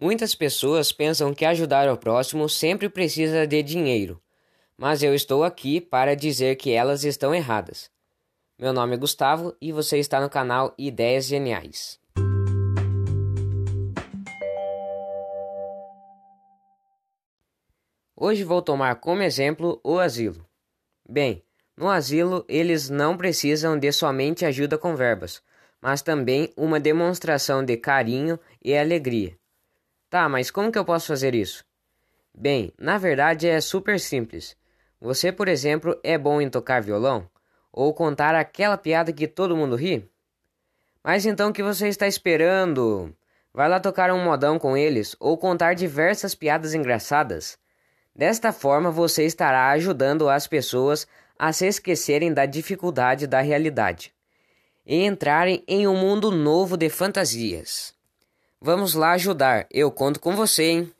Muitas pessoas pensam que ajudar o próximo sempre precisa de dinheiro, mas eu estou aqui para dizer que elas estão erradas. Meu nome é Gustavo e você está no canal Ideias Geniais. Hoje vou tomar como exemplo o asilo. Bem, no asilo eles não precisam de somente ajuda com verbas, mas também uma demonstração de carinho e alegria. Tá, mas como que eu posso fazer isso? Bem, na verdade é super simples. Você, por exemplo, é bom em tocar violão? Ou contar aquela piada que todo mundo ri? Mas então o que você está esperando? Vai lá tocar um modão com eles ou contar diversas piadas engraçadas. Desta forma, você estará ajudando as pessoas a se esquecerem da dificuldade da realidade e entrarem em um mundo novo de fantasias. Vamos lá ajudar, eu conto com você, hein?